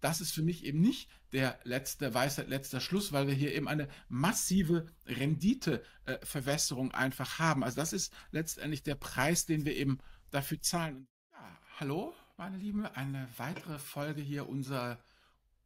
das ist für mich eben nicht der letzte Weisheit, letzter Schluss, weil wir hier eben eine massive Renditeverwässerung einfach haben. Also das ist letztendlich der Preis, den wir eben dafür zahlen. Ja, hallo, meine Lieben, eine weitere Folge hier unserer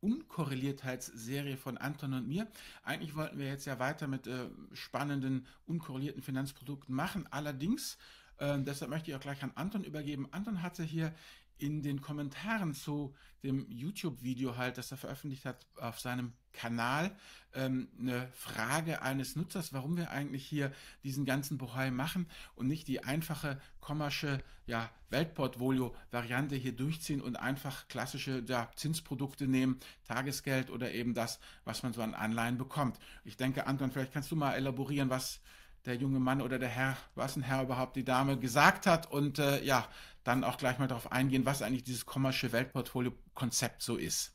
Unkorreliertheitsserie von Anton und mir. Eigentlich wollten wir jetzt ja weiter mit äh, spannenden, unkorrelierten Finanzprodukten machen. Allerdings, äh, deshalb möchte ich auch gleich an Anton übergeben. Anton hatte hier in den Kommentaren zu dem YouTube-Video halt, das er veröffentlicht hat auf seinem Kanal, ähm, eine Frage eines Nutzers, warum wir eigentlich hier diesen ganzen Bohai machen und nicht die einfache kommersche ja, Weltportfolio-Variante hier durchziehen und einfach klassische ja, Zinsprodukte nehmen, Tagesgeld oder eben das, was man so an Anleihen bekommt. Ich denke, Anton, vielleicht kannst du mal elaborieren, was der junge Mann oder der Herr, was ein Herr überhaupt die Dame gesagt hat und äh, ja, dann auch gleich mal darauf eingehen, was eigentlich dieses Commercial Weltportfolio-Konzept so ist.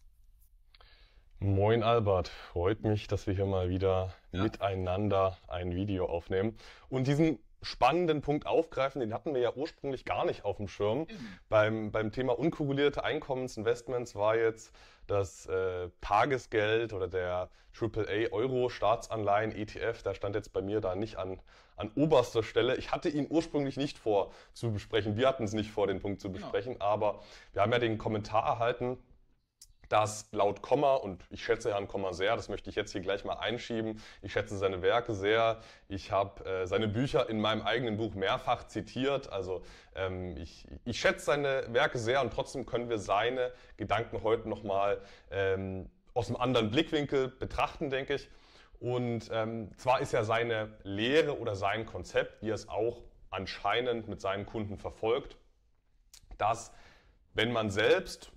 Moin Albert, freut mich, dass wir hier mal wieder ja. miteinander ein Video aufnehmen und diesen spannenden Punkt aufgreifen, den hatten wir ja ursprünglich gar nicht auf dem Schirm. Mhm. Beim, beim Thema unkorrelierte Einkommensinvestments war jetzt das äh, Tagesgeld oder der AAA Euro Staatsanleihen ETF, da stand jetzt bei mir da nicht an, an oberster Stelle. Ich hatte ihn ursprünglich nicht vor zu besprechen. Wir hatten es nicht vor, den Punkt zu genau. besprechen, genau. aber wir haben ja den Kommentar erhalten, dass laut Komma, und ich schätze Herrn Komma sehr, das möchte ich jetzt hier gleich mal einschieben, ich schätze seine Werke sehr, ich habe äh, seine Bücher in meinem eigenen Buch mehrfach zitiert, also ähm, ich, ich schätze seine Werke sehr und trotzdem können wir seine Gedanken heute nochmal ähm, aus einem anderen Blickwinkel betrachten, denke ich. Und ähm, zwar ist ja seine Lehre oder sein Konzept, wie er es auch anscheinend mit seinen Kunden verfolgt, dass wenn man selbst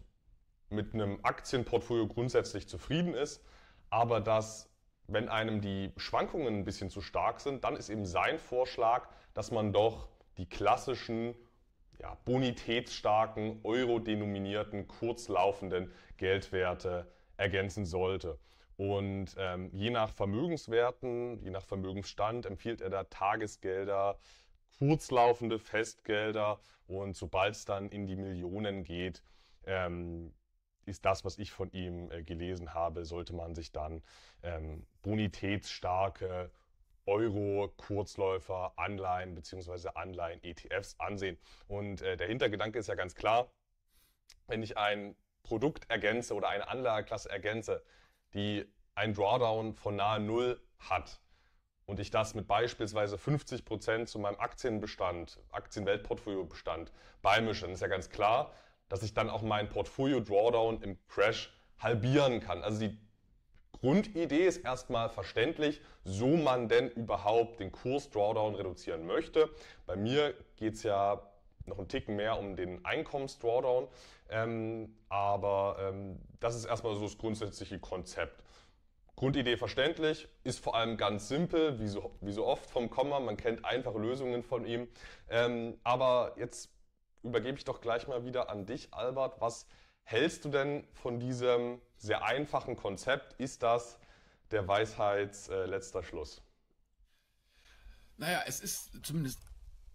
mit einem Aktienportfolio grundsätzlich zufrieden ist, aber dass, wenn einem die Schwankungen ein bisschen zu stark sind, dann ist eben sein Vorschlag, dass man doch die klassischen ja, bonitätsstarken, euro-denominierten, kurzlaufenden Geldwerte ergänzen sollte. Und ähm, je nach Vermögenswerten, je nach Vermögensstand empfiehlt er da Tagesgelder, kurzlaufende Festgelder und sobald es dann in die Millionen geht, ähm, ist das, was ich von ihm äh, gelesen habe, sollte man sich dann ähm, bonitätsstarke Euro-Kurzläufer, Anleihen bzw. Anleihen-ETFs ansehen. Und äh, der Hintergedanke ist ja ganz klar, wenn ich ein Produkt ergänze oder eine Anlageklasse ergänze, die ein Drawdown von nahe Null hat und ich das mit beispielsweise 50 Prozent zu meinem Aktienbestand, Aktienweltportfoliobestand beimische, dann ist ja ganz klar, dass ich dann auch mein Portfolio Drawdown im Crash halbieren kann. Also die Grundidee ist erstmal verständlich, so man denn überhaupt den Kurs Drawdown reduzieren möchte. Bei mir geht es ja noch einen Ticken mehr um den Einkommens-Drawdown, ähm, aber ähm, das ist erstmal so das grundsätzliche Konzept. Grundidee verständlich, ist vor allem ganz simpel, wie so, wie so oft vom Komma, man kennt einfache Lösungen von ihm. Ähm, aber jetzt übergebe ich doch gleich mal wieder an dich, Albert. Was hältst du denn von diesem sehr einfachen Konzept? Ist das der Weisheits äh, Schluss? Naja, es ist zumindest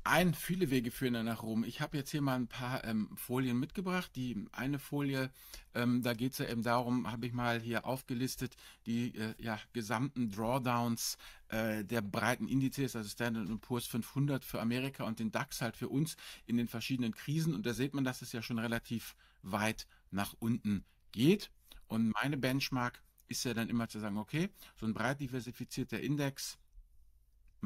ein, viele Wege führen nach Rom. Ich habe jetzt hier mal ein paar ähm, Folien mitgebracht. Die eine Folie, ähm, da geht es ja eben darum, habe ich mal hier aufgelistet, die äh, ja, gesamten Drawdowns äh, der breiten Indizes, also Standard Poor's 500 für Amerika und den DAX halt für uns in den verschiedenen Krisen. Und da sieht man, dass es ja schon relativ weit nach unten geht. Und meine Benchmark ist ja dann immer zu sagen, okay, so ein breit diversifizierter Index,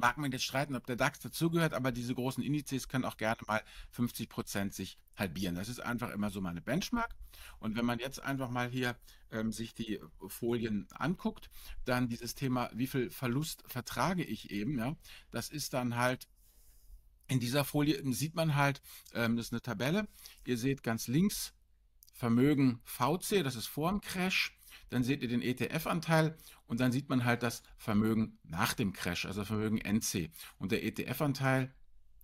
mag man jetzt streiten, ob der DAX dazugehört, aber diese großen Indizes können auch gerne mal 50 Prozent sich halbieren. Das ist einfach immer so meine Benchmark. Und wenn man jetzt einfach mal hier ähm, sich die Folien anguckt, dann dieses Thema, wie viel Verlust vertrage ich eben, ja, das ist dann halt in dieser Folie sieht man halt, ähm, das ist eine Tabelle. Ihr seht ganz links Vermögen VC, das ist vor dem Crash dann seht ihr den ETF-Anteil und dann sieht man halt das Vermögen nach dem Crash, also Vermögen NC. Und der ETF-Anteil,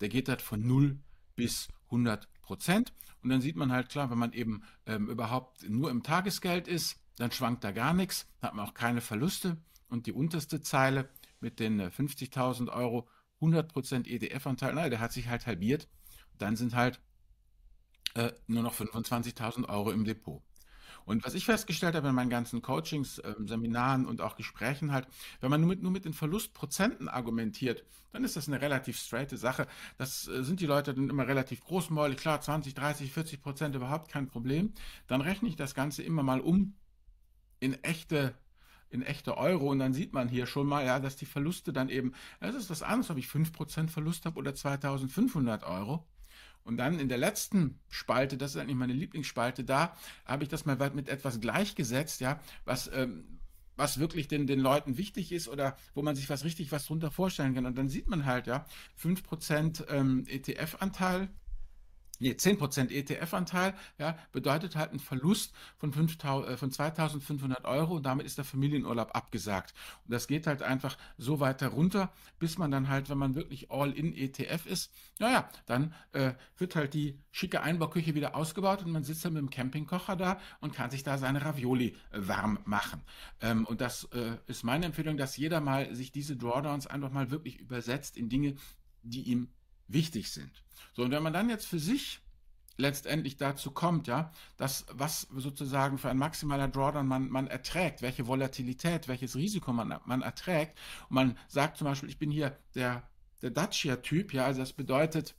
der geht halt von 0 bis 100 Prozent. Und dann sieht man halt klar, wenn man eben ähm, überhaupt nur im Tagesgeld ist, dann schwankt da gar nichts, hat man auch keine Verluste. Und die unterste Zeile mit den 50.000 äh, Euro, 100% ETF-Anteil, naja, der hat sich halt halbiert. Dann sind halt äh, nur noch 25.000 Euro im Depot. Und was ich festgestellt habe in meinen ganzen Coachings, äh, Seminaren und auch Gesprächen halt, wenn man nur mit, nur mit den Verlustprozenten argumentiert, dann ist das eine relativ straighte Sache. Das äh, sind die Leute dann immer relativ großmäulig, klar, 20, 30, 40 Prozent überhaupt kein Problem. Dann rechne ich das Ganze immer mal um in echte in echte Euro und dann sieht man hier schon mal, ja, dass die Verluste dann eben, es ist was anderes, ob ich 5% Verlust habe oder 2500 Euro. Und dann in der letzten Spalte, das ist eigentlich meine Lieblingsspalte, da habe ich das mal mit etwas gleichgesetzt, ja, was, ähm, was wirklich den, den Leuten wichtig ist oder wo man sich was richtig was drunter vorstellen kann. Und dann sieht man halt, ja, 5% ähm, ETF-Anteil, nee, 10% ETF-Anteil, ja, bedeutet halt ein Verlust von, 5000, äh, von 2500 Euro und damit ist der Familienurlaub abgesagt. Und das geht halt einfach so weiter runter, bis man dann halt, wenn man wirklich all-in ETF ist, naja, dann äh, wird halt die schicke Einbauküche wieder ausgebaut und man sitzt dann mit dem Campingkocher da und kann sich da seine Ravioli äh, warm machen. Ähm, und das äh, ist meine Empfehlung, dass jeder mal sich diese Drawdowns einfach mal wirklich übersetzt in Dinge, die ihm wichtig sind. So, und wenn man dann jetzt für sich letztendlich dazu kommt, ja, dass was sozusagen für ein maximaler Drawdown man, man erträgt, welche Volatilität, welches Risiko man, man erträgt. Und man sagt zum Beispiel, ich bin hier der, der Dacia-Typ, ja, also das bedeutet,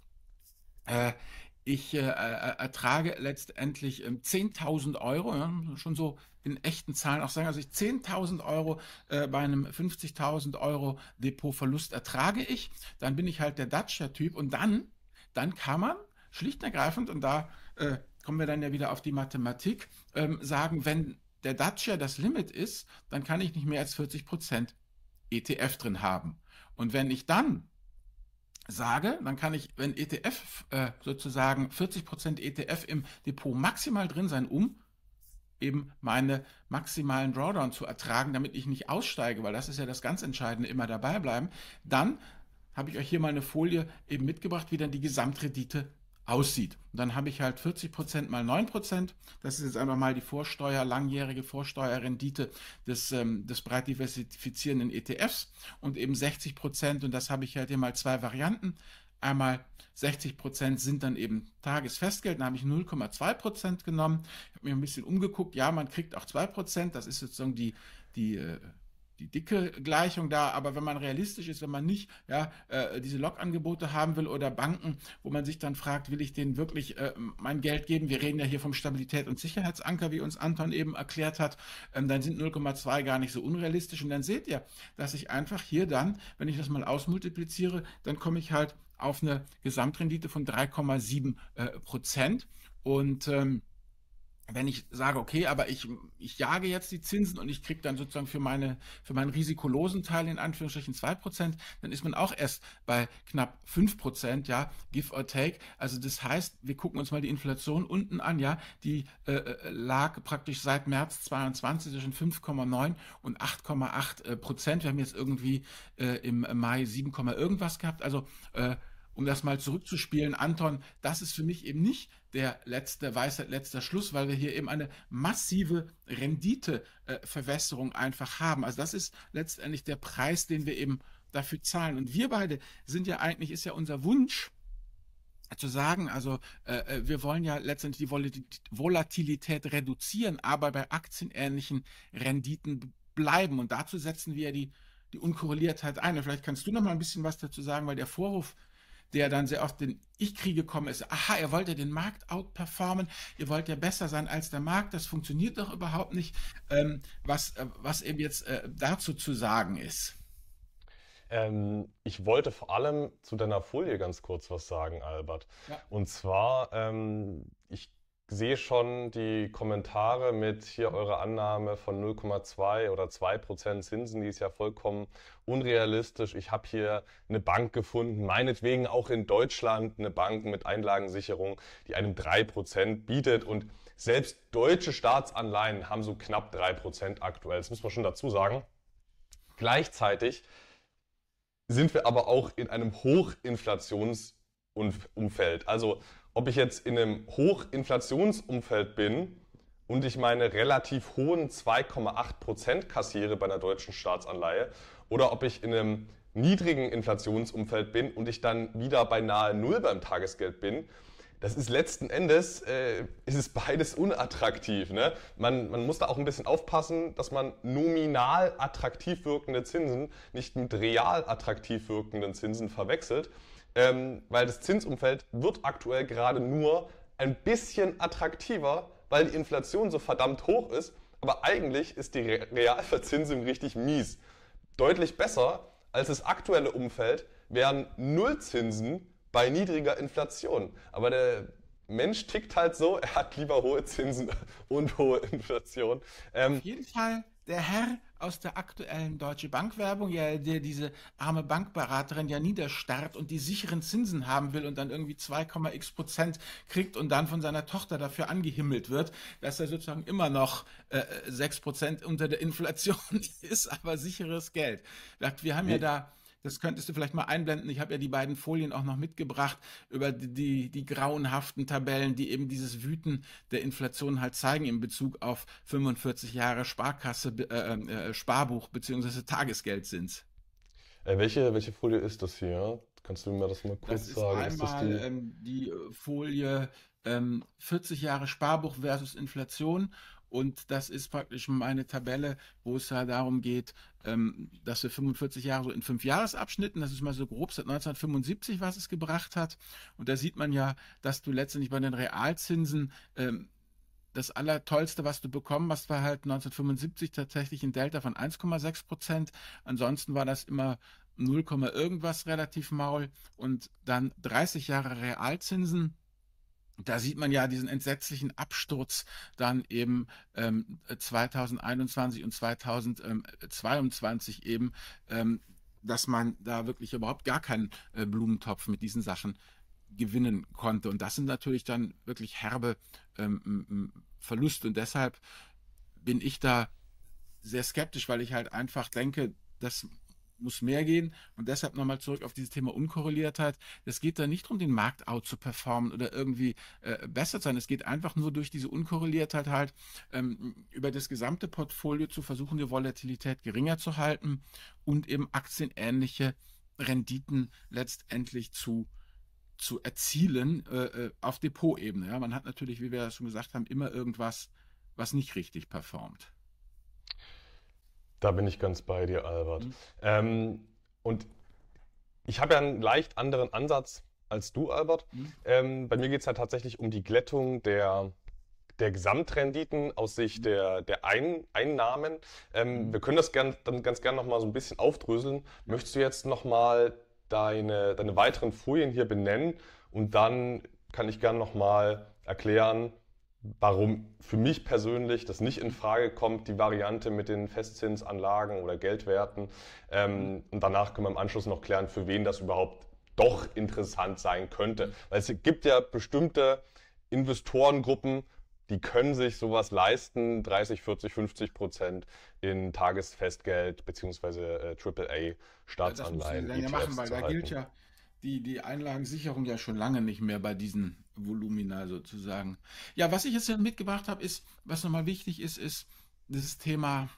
äh, ich äh, äh ertrage letztendlich äh, 10.000 Euro, ja, schon so in echten Zahlen auch sagen, also ich 10.000 Euro äh, bei einem 50.000 Euro Depotverlust ertrage ich, dann bin ich halt der Dacia-Typ und dann dann kann man schlicht und ergreifend, und da äh, kommen wir dann ja wieder auf die Mathematik, ähm, sagen, wenn der Dacia das Limit ist, dann kann ich nicht mehr als 40 Prozent ETF drin haben. Und wenn ich dann sage, dann kann ich, wenn ETF äh, sozusagen 40 Prozent ETF im Depot maximal drin sein, um eben meine maximalen Drawdown zu ertragen, damit ich nicht aussteige, weil das ist ja das ganz Entscheidende, immer dabei bleiben, dann habe ich euch hier mal eine Folie eben mitgebracht, wie dann die Gesamtrendite aussieht. Und dann habe ich halt 40% mal 9%. Das ist jetzt einfach mal die Vorsteuer, langjährige Vorsteuerrendite des, ähm, des breit diversifizierenden ETFs und eben 60%. Und das habe ich halt hier mal zwei Varianten. Einmal 60% sind dann eben Tagesfestgeld, da habe ich 0,2% genommen. Ich habe mir ein bisschen umgeguckt, ja, man kriegt auch 2%, das ist sozusagen die, die äh, die dicke Gleichung da, aber wenn man realistisch ist, wenn man nicht ja, äh, diese Log-Angebote haben will oder Banken, wo man sich dann fragt, will ich denen wirklich äh, mein Geld geben? Wir reden ja hier vom Stabilität- und Sicherheitsanker, wie uns Anton eben erklärt hat, ähm, dann sind 0,2 gar nicht so unrealistisch. Und dann seht ihr, dass ich einfach hier dann, wenn ich das mal ausmultipliziere, dann komme ich halt auf eine Gesamtrendite von 3,7 äh, Prozent. Und ähm, wenn ich sage, okay, aber ich, ich jage jetzt die Zinsen und ich kriege dann sozusagen für, meine, für meinen risikolosen Teil in Anführungsstrichen 2%, dann ist man auch erst bei knapp 5%, ja, give or take. Also das heißt, wir gucken uns mal die Inflation unten an, ja, die äh, äh lag praktisch seit März 22 zwischen 5,9 und 8,8 äh, Prozent. Wir haben jetzt irgendwie äh, im Mai 7, irgendwas gehabt. Also äh, um das mal zurückzuspielen, Anton, das ist für mich eben nicht der letzte Weisheit, letzter Schluss, weil wir hier eben eine massive Renditeverwässerung einfach haben. Also das ist letztendlich der Preis, den wir eben dafür zahlen. Und wir beide sind ja eigentlich, ist ja unser Wunsch, zu sagen, also äh, äh wir wollen ja letztendlich die Volatilität reduzieren, aber bei aktienähnlichen Renditen bleiben. Und dazu setzen wir die, die Unkorreliertheit ein. Und vielleicht kannst du noch mal ein bisschen was dazu sagen, weil der Vorwurf, der dann sehr oft den Ich-Kriege kommen ist, aha, ihr wollt ja den Markt outperformen, ihr wollt ja besser sein als der Markt, das funktioniert doch überhaupt nicht, ähm, was, äh, was eben jetzt äh, dazu zu sagen ist. Ähm, ich wollte vor allem zu deiner Folie ganz kurz was sagen, Albert. Ja. Und zwar, ähm, ich sehe schon die Kommentare mit hier eure Annahme von 0,2 oder 2 Prozent Zinsen, die ist ja vollkommen unrealistisch. Ich habe hier eine Bank gefunden, meinetwegen auch in Deutschland eine Bank mit Einlagensicherung, die einem 3 Prozent bietet und selbst deutsche Staatsanleihen haben so knapp 3 Prozent aktuell. Das muss man schon dazu sagen. Gleichzeitig sind wir aber auch in einem Hochinflationsumfeld. Also ob ich jetzt in einem Hochinflationsumfeld bin und ich meine relativ hohen 2,8% kassiere bei einer deutschen Staatsanleihe oder ob ich in einem niedrigen Inflationsumfeld bin und ich dann wieder bei nahe Null beim Tagesgeld bin, das ist letzten Endes, äh, ist es beides unattraktiv. Ne? Man, man muss da auch ein bisschen aufpassen, dass man nominal attraktiv wirkende Zinsen nicht mit real attraktiv wirkenden Zinsen verwechselt, ähm, weil das Zinsumfeld wird aktuell gerade nur ein bisschen attraktiver, weil die Inflation so verdammt hoch ist, aber eigentlich ist die Realverzinsung richtig mies. Deutlich besser als das aktuelle Umfeld wären Nullzinsen bei niedriger Inflation. Aber der Mensch tickt halt so, er hat lieber hohe Zinsen und hohe Inflation. Ähm, Auf jeden Fall der Herr aus der aktuellen Deutsche Bank-Werbung, ja, der diese arme Bankberaterin ja niederstarrt und die sicheren Zinsen haben will und dann irgendwie 2,x Prozent kriegt und dann von seiner Tochter dafür angehimmelt wird, dass er sozusagen immer noch äh, 6 Prozent unter der Inflation ist, aber sicheres Geld. Wir haben ja da das könntest du vielleicht mal einblenden. Ich habe ja die beiden Folien auch noch mitgebracht über die, die, die grauenhaften Tabellen, die eben dieses Wüten der Inflation halt zeigen in Bezug auf 45 Jahre Sparkasse, äh, äh, Sparbuch bzw. Tagesgeldzins. Äh, welche, welche Folie ist das hier? Kannst du mir das mal kurz das sagen? Ist einmal ist die? Ähm, die? Folie ähm, 40 Jahre Sparbuch versus Inflation und das ist praktisch meine Tabelle, wo es ja darum geht, ähm, dass wir 45 Jahre so in fünf Jahresabschnitten, das ist mal so grob seit 1975, was es gebracht hat. Und da sieht man ja, dass du letztendlich bei den Realzinsen ähm, das Allertollste, was du bekommen hast, war halt 1975 tatsächlich ein Delta von 1,6 Prozent. Ansonsten war das immer 0, irgendwas relativ maul. Und dann 30 Jahre Realzinsen da sieht man ja diesen entsetzlichen Absturz dann eben ähm, 2021 und 2022 eben, ähm, dass man da wirklich überhaupt gar keinen äh, Blumentopf mit diesen Sachen gewinnen konnte. Und das sind natürlich dann wirklich herbe ähm, Verluste. Und deshalb bin ich da sehr skeptisch, weil ich halt einfach denke, dass muss mehr gehen. Und deshalb nochmal zurück auf dieses Thema Unkorreliertheit. Es geht da nicht darum, den Markt out zu performen oder irgendwie äh, besser zu sein. Es geht einfach nur durch diese Unkorreliertheit halt ähm, über das gesamte Portfolio zu versuchen, die Volatilität geringer zu halten und eben aktienähnliche Renditen letztendlich zu zu erzielen äh, äh auf Depotebene. Ja, man hat natürlich, wie wir schon gesagt haben, immer irgendwas, was nicht richtig performt. Da bin ich ganz bei dir, Albert. Mhm. Ähm, und ich habe ja einen leicht anderen Ansatz als du, Albert. Mhm. Ähm, bei mir geht es ja tatsächlich um die Glättung der, der Gesamtrenditen aus Sicht der, der Ein Einnahmen. Ähm, mhm. Wir können das gern, dann ganz gerne nochmal so ein bisschen aufdröseln. Möchtest du jetzt nochmal deine, deine weiteren Folien hier benennen und dann kann ich gerne nochmal erklären, warum für mich persönlich das nicht in Frage kommt, die Variante mit den Festzinsanlagen oder Geldwerten. Ähm, und danach können wir im Anschluss noch klären, für wen das überhaupt doch interessant sein könnte. Weil es gibt ja bestimmte Investorengruppen, die können sich sowas leisten, 30, 40, 50 Prozent in Tagesfestgeld bzw. Äh, AAA-Staatsanleihen. Ja, das müssen ja machen, weil da gilt ja die, die Einlagensicherung ja schon lange nicht mehr bei diesen Volumina sozusagen. Ja, was ich jetzt mitgebracht habe, ist, was nochmal wichtig ist, ist dieses Thema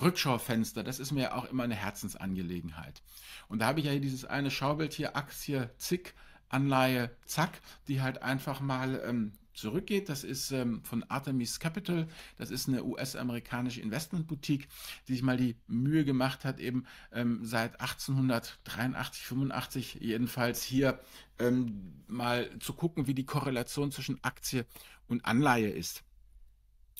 Rückschaufenster. Das ist mir auch immer eine Herzensangelegenheit. Und da habe ich ja dieses eine Schaubild hier, Aktie, Zick, Anleihe, Zack, die halt einfach mal ähm, zurückgeht. Das ist ähm, von Artemis Capital. Das ist eine US-amerikanische Investmentboutique, die sich mal die Mühe gemacht hat, eben ähm, seit 1883, 85 jedenfalls hier ähm, mal zu gucken, wie die Korrelation zwischen Aktie und Anleihe ist.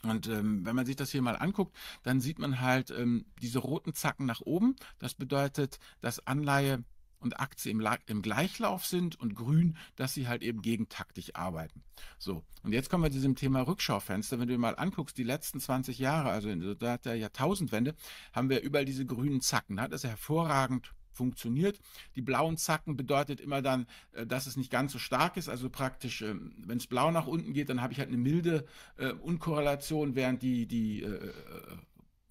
Und ähm, wenn man sich das hier mal anguckt, dann sieht man halt ähm, diese roten Zacken nach oben. Das bedeutet, dass Anleihe und Aktie im, im, Gleichlauf sind und grün, dass sie halt eben gegentaktisch arbeiten. So, und jetzt kommen wir zu diesem Thema Rückschaufenster. Wenn du dir mal anguckst, die letzten 20 Jahre, also in der Jahrtausendwende, haben wir überall diese grünen Zacken. Da hat es hervorragend funktioniert. Die blauen Zacken bedeutet immer dann, äh, dass es nicht ganz so stark ist. Also praktisch, ähm, wenn es blau nach unten geht, dann habe ich halt eine milde äh, Unkorrelation, während die, die äh,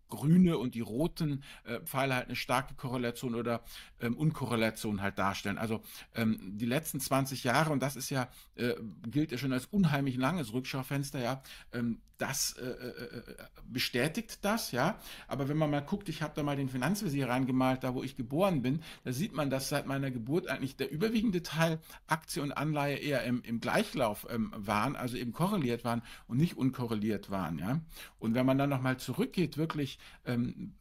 grüne und die roten Pfeile halt eine starke Korrelation oder ähm, Unkorrelation halt darstellen. Also ähm, die letzten 20 Jahre, und das ist ja, äh, gilt ja schon als unheimlich langes Rückschaufenster, ja, ähm, das äh, äh, bestätigt das, ja. Aber wenn man mal guckt, ich habe da mal den Finanzvisier reingemalt, da wo ich geboren bin, da sieht man, dass seit meiner Geburt eigentlich der überwiegende Teil Aktie und Anleihe eher im, im Gleichlauf ähm, waren, also eben korreliert waren und nicht unkorreliert waren, ja. Und wenn man dann nochmal zurückgeht, wirklich ähm,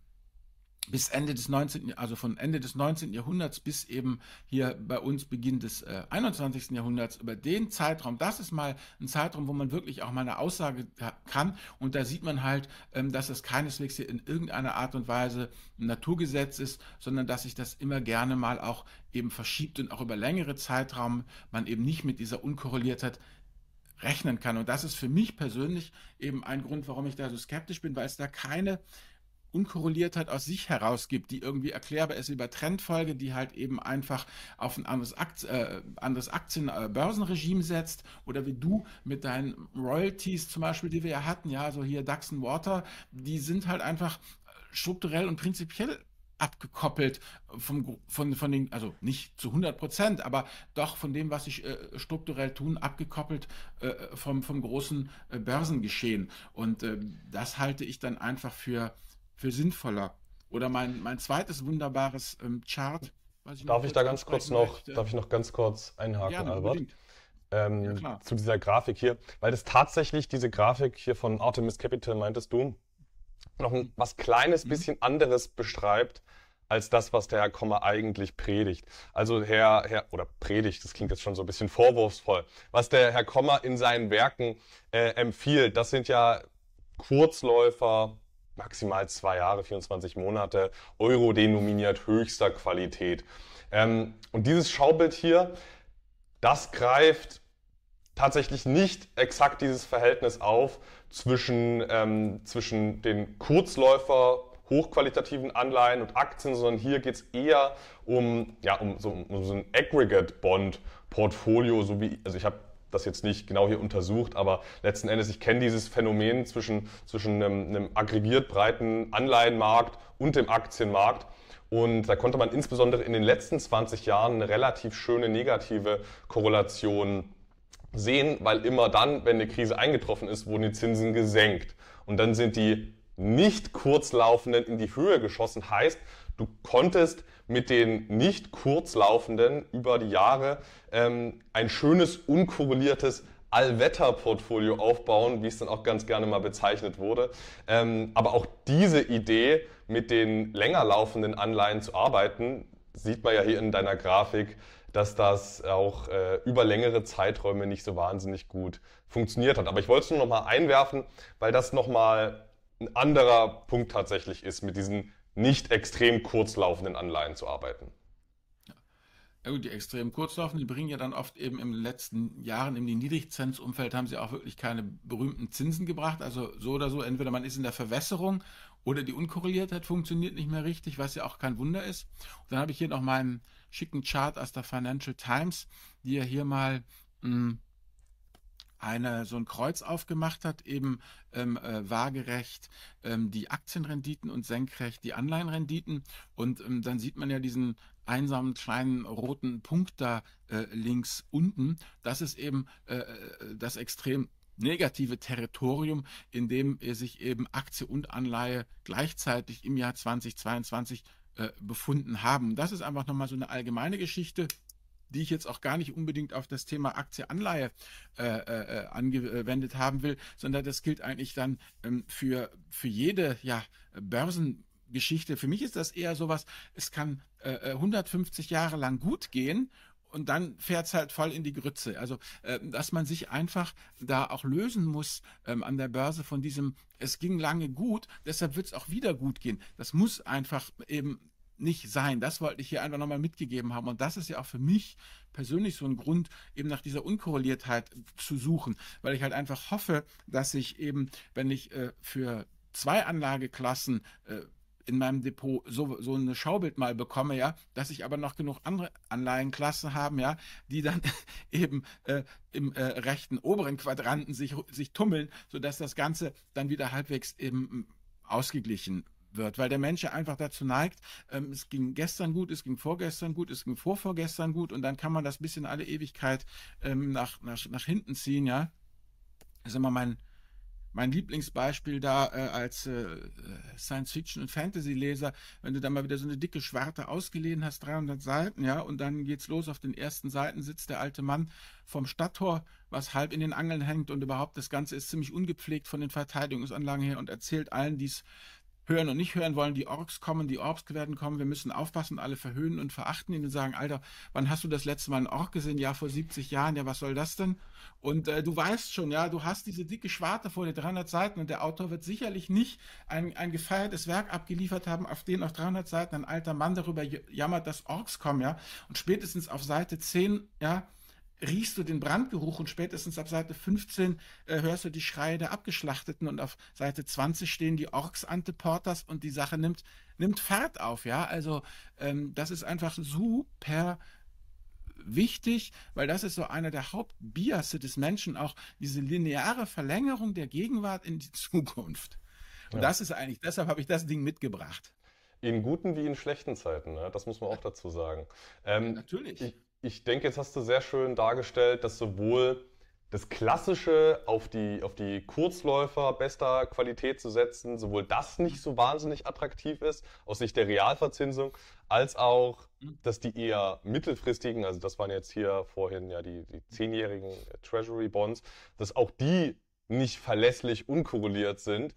bis Ende des 19., also von Ende des 19. Jahrhunderts bis eben hier bei uns Beginn des äh, 21. Jahrhunderts, über den Zeitraum, das ist mal ein Zeitraum, wo man wirklich auch mal eine Aussage kann. Und da sieht man halt, ähm, dass es keineswegs hier in irgendeiner Art und Weise ein Naturgesetz ist, sondern dass sich das immer gerne mal auch eben verschiebt und auch über längere Zeitraum man eben nicht mit dieser Unkorreliertheit rechnen kann. Und das ist für mich persönlich eben ein Grund, warum ich da so skeptisch bin, weil es da keine Unkorreliertheit aus sich heraus gibt, die irgendwie erklärbar ist über Trendfolge, die halt eben einfach auf ein anderes, Akt, äh, anderes Aktien-Börsenregime äh, setzt oder wie du mit deinen Royalties zum Beispiel, die wir ja hatten, ja, so hier Dax Water, die sind halt einfach strukturell und prinzipiell abgekoppelt vom, von, von den, also nicht zu 100 Prozent, aber doch von dem, was sich äh, strukturell tun, abgekoppelt äh, vom, vom großen äh, Börsengeschehen. Und äh, das halte ich dann einfach für für sinnvoller. Oder mein, mein zweites wunderbares ähm, Chart. Ich darf ich da ganz kurz noch, möchte. darf ich noch ganz kurz einhaken, ja, Albert? Ähm, ja, zu dieser Grafik hier, weil das tatsächlich diese Grafik hier von Artemis Capital, meintest du, noch ein was kleines mhm. bisschen anderes beschreibt, als das, was der Herr Kommer eigentlich predigt. Also Herr, Herr, oder predigt, das klingt jetzt schon so ein bisschen vorwurfsvoll. Was der Herr Kommer in seinen Werken äh, empfiehlt, das sind ja Kurzläufer, maximal zwei Jahre, 24 Monate, Euro denominiert höchster Qualität. Ähm, und dieses Schaubild hier, das greift tatsächlich nicht exakt dieses Verhältnis auf zwischen, ähm, zwischen den Kurzläufer hochqualitativen Anleihen und Aktien, sondern hier geht es eher um, ja, um, so, um so ein Aggregate-Bond-Portfolio, so wie, also ich habe das jetzt nicht genau hier untersucht, aber letzten Endes, ich kenne dieses Phänomen zwischen, zwischen einem, einem aggregiert breiten Anleihenmarkt und dem Aktienmarkt. Und da konnte man insbesondere in den letzten 20 Jahren eine relativ schöne negative Korrelation sehen, weil immer dann, wenn eine Krise eingetroffen ist, wurden die Zinsen gesenkt. Und dann sind die nicht kurzlaufenden in die Höhe geschossen. Heißt, du konntest mit den nicht kurzlaufenden über die Jahre ähm, ein schönes, unkorreliertes Allwetter-Portfolio aufbauen, wie es dann auch ganz gerne mal bezeichnet wurde. Ähm, aber auch diese Idee, mit den länger laufenden Anleihen zu arbeiten, sieht man ja hier in deiner Grafik, dass das auch äh, über längere Zeiträume nicht so wahnsinnig gut funktioniert hat. Aber ich wollte es nur noch mal einwerfen, weil das noch mal ein anderer Punkt tatsächlich ist mit diesen nicht extrem kurzlaufenden Anleihen zu arbeiten. Ja gut, die extrem kurzlaufenden, die bringen ja dann oft eben in den letzten Jahren im Niedrigzinsumfeld haben sie auch wirklich keine berühmten Zinsen gebracht. Also so oder so, entweder man ist in der Verwässerung oder die Unkorreliertheit funktioniert nicht mehr richtig, was ja auch kein Wunder ist. Und dann habe ich hier noch meinen schicken Chart aus der Financial Times, die ja hier mal mh, hm, eine, so ein Kreuz aufgemacht hat, eben ähm, äh, waagerecht ähm, die Aktienrenditen und senkrecht die Anleihenrenditen. Und ähm, dann sieht man ja diesen einsamen kleinen roten Punkt da äh, links unten. Das ist eben äh, äh das extrem negative Territorium, in dem sich eben Aktie und Anleihe gleichzeitig im Jahr 2022 äh, befunden haben. Das ist einfach nochmal so eine allgemeine Geschichte die ich jetzt auch gar nicht unbedingt auf das Thema Aktie-Anleihe äh, äh, angewendet haben will, sondern das gilt eigentlich dann ähm, für, für jede ja, Börsengeschichte. Für mich ist das eher sowas, es kann äh, 150 äh, Jahre lang gut gehen und dann fährt es halt voll in die Grütze. Also, äh, dass man sich einfach da auch lösen muss ähm, an der Börse von diesem, es ging lange gut, deshalb wird es auch wieder gut gehen. Das muss einfach eben nicht sein. Das wollte ich hier einfach nochmal mitgegeben haben. Und das ist ja auch für mich persönlich so ein Grund, eben nach dieser Unkorreliertheit zu suchen, weil ich halt einfach hoffe, dass ich eben, wenn ich äh, für zwei Anlageklassen äh, in meinem Depot so, so eine Schaubild mal bekomme, ja, dass ich aber noch genug andere Anleihenklassen haben, ja, die dann eben äh, im äh, rechten oberen Quadranten sich, sich tummeln, sodass das Ganze dann wieder halbwegs eben ausgeglichen wird, weil der Mensch einfach dazu neigt, ähm, es ging gestern gut, es ging vorgestern gut, es ging vorvorgestern gut und dann kann man das bis in alle Ewigkeit ähm, nach, nach, nach hinten ziehen, ja. Das ist immer mein, mein Lieblingsbeispiel da äh, als äh, Science-Fiction- und Fantasy-Leser, wenn du da mal wieder so eine dicke Schwarte ausgeliehen hast, 300 Seiten, ja, und dann geht's los, auf den ersten Seiten sitzt der alte Mann vom Stadttor, was halb in den Angeln hängt und überhaupt das Ganze ist ziemlich ungepflegt von den Verteidigungsanlagen her und erzählt allen, die es hören und nicht hören wollen, die Orks kommen, die Orks werden kommen, wir müssen aufpassen, alle verhöhnen und verachten ihn und sagen, Alter, wann hast du das letzte Mal einen Ork gesehen? Ja, vor 70 Jahren, ja, was soll das denn? Und äh, du weißt schon, ja, du hast diese dicke Schwarte vor dir, 300 Seiten und der Autor wird sicherlich nicht ein, ein gefeiertes Werk abgeliefert haben, auf dem auf 300 Seiten ein alter Mann darüber jammert, dass Orks kommen, ja, und spätestens auf Seite 10, ja, riechst du den Brandgeruch und spätestens ab Seite 15 äh, hörst du die Schreie der Abgeschlachteten und auf Seite 20 stehen die Orks Anteporters und die Sache nimmt, nimmt Fahrt auf, ja. Also ähm, das ist einfach super wichtig, weil das ist so einer der Hauptbiasse des Menschen, auch diese lineare Verlängerung der Gegenwart in die Zukunft. Und ja. das ist eigentlich, deshalb habe ich das Ding mitgebracht. In guten wie in schlechten Zeiten, ne? das muss man auch dazu sagen. Ähm, ja, natürlich. Ich, denke, jetzt hast du sehr schön dargestellt, dass sowohl das Klassische auf die, auf die Kurzläufer bester Qualität zu setzen, sowohl das nicht so wahnsinnig attraktiv ist aus Sicht der Realverzinsung, als auch, dass die eher mittelfristigen, also das waren jetzt hier vorhin ja die, die zehnjährigen Treasury Bonds, dass auch die nicht verlässlich unkorreliert sind